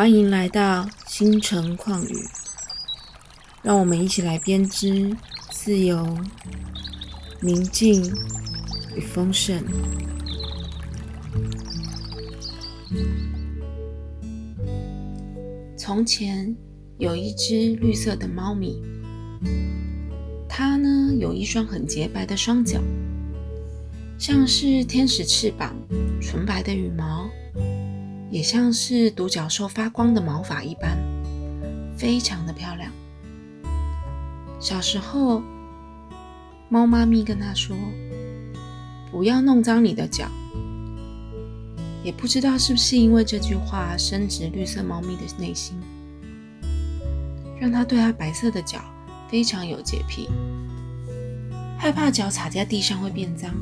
欢迎来到星辰旷宇，让我们一起来编织自由、宁静与丰盛。从前有一只绿色的猫咪，它呢有一双很洁白的双脚，像是天使翅膀，纯白的羽毛。也像是独角兽发光的毛发一般，非常的漂亮。小时候，猫妈咪跟他说：“不要弄脏你的脚。”也不知道是不是因为这句话深植绿色猫咪的内心，让他对它白色的脚非常有洁癖，害怕脚踩在地上会变脏，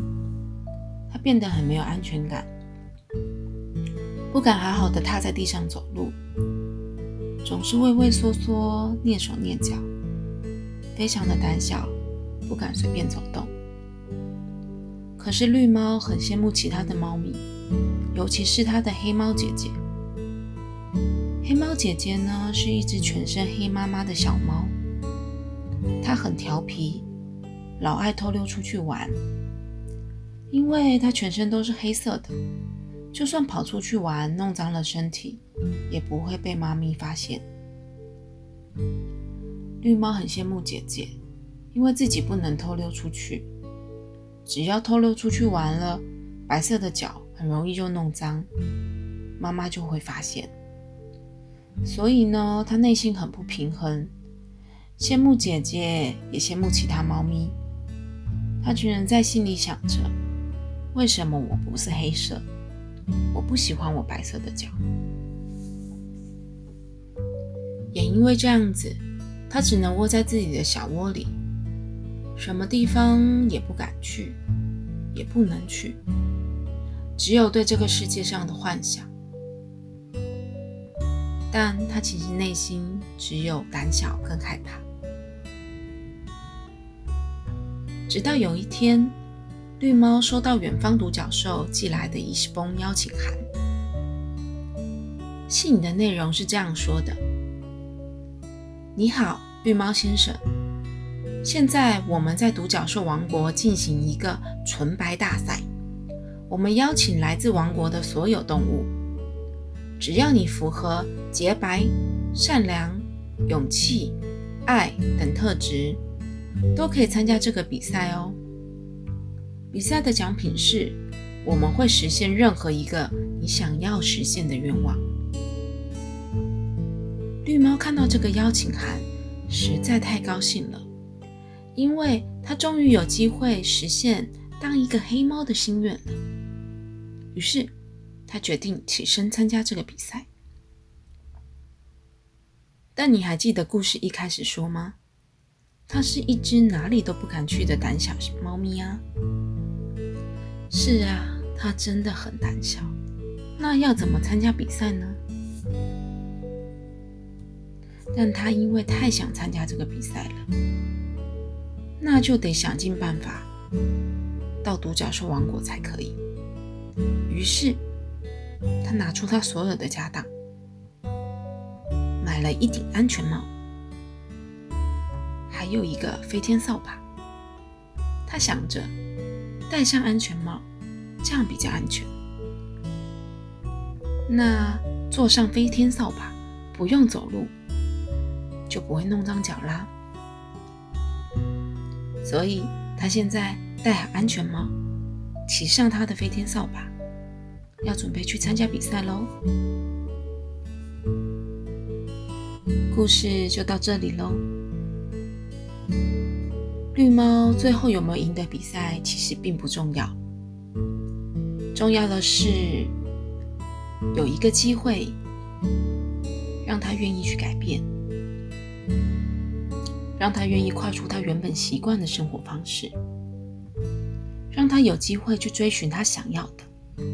它变得很没有安全感。不敢好好的踏在地上走路，总是畏畏缩缩、蹑手蹑脚，非常的胆小，不敢随便走动。可是绿猫很羡慕其他的猫咪，尤其是它的黑猫姐姐。黑猫姐姐呢，是一只全身黑妈妈的小猫，它很调皮，老爱偷溜出去玩，因为它全身都是黑色的。就算跑出去玩，弄脏了身体，也不会被妈咪发现。绿猫很羡慕姐姐，因为自己不能偷溜出去。只要偷溜出去玩了，白色的脚很容易就弄脏，妈妈就会发现。所以呢，它内心很不平衡，羡慕姐姐，也羡慕其他猫咪。它居然在心里想着：为什么我不是黑色？我不喜欢我白色的脚，也因为这样子，它只能窝在自己的小窝里，什么地方也不敢去，也不能去，只有对这个世界上的幻想。但它其实内心只有胆小跟害怕。直到有一天。绿猫收到远方独角兽寄来的一封邀请函，信的内容是这样说的：“你好，绿猫先生，现在我们在独角兽王国进行一个纯白大赛，我们邀请来自王国的所有动物，只要你符合洁白、善良、勇气、爱等特质，都可以参加这个比赛哦。”比赛的奖品是，我们会实现任何一个你想要实现的愿望。绿猫看到这个邀请函，实在太高兴了，因为它终于有机会实现当一个黑猫的心愿了。于是，它决定起身参加这个比赛。但你还记得故事一开始说吗？它是一只哪里都不敢去的胆小猫咪啊。是啊，他真的很胆小。那要怎么参加比赛呢？但他因为太想参加这个比赛了，那就得想尽办法到独角兽王国才可以。于是，他拿出他所有的家当，买了一顶安全帽，还有一个飞天扫把。他想着。戴上安全帽，这样比较安全。那坐上飞天扫把，不用走路，就不会弄脏脚啦。所以他现在戴好安全帽，骑上他的飞天扫把，要准备去参加比赛喽。故事就到这里喽。绿猫最后有没有赢得比赛，其实并不重要。重要的是有一个机会，让他愿意去改变，让他愿意跨出他原本习惯的生活方式，让他有机会去追寻他想要的。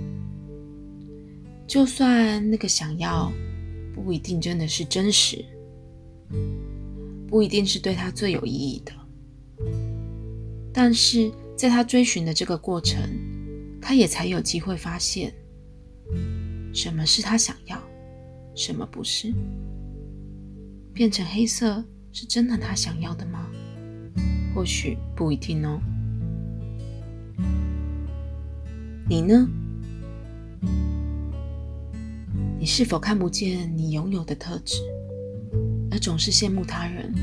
就算那个想要不一定真的是真实，不一定是对他最有意义的。但是在他追寻的这个过程，他也才有机会发现什么是他想要，什么不是？变成黑色是真的他想要的吗？或许不一定哦。你呢？你是否看不见你拥有的特质，而总是羡慕他人，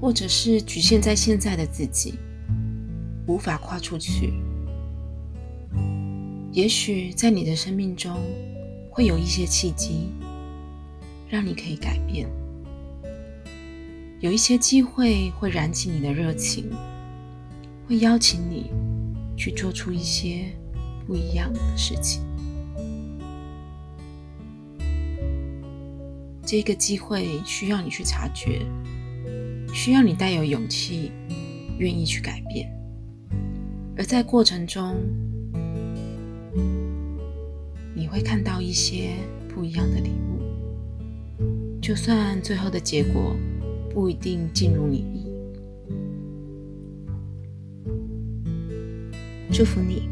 或者是局限在现在的自己，无法跨出去？也许在你的生命中会有一些契机，让你可以改变；有一些机会会燃起你的热情，会邀请你去做出一些不一样的事情。这个机会需要你去察觉，需要你带有勇气，愿意去改变。而在过程中，你会看到一些不一样的礼物，就算最后的结果不一定尽如你意。祝福你。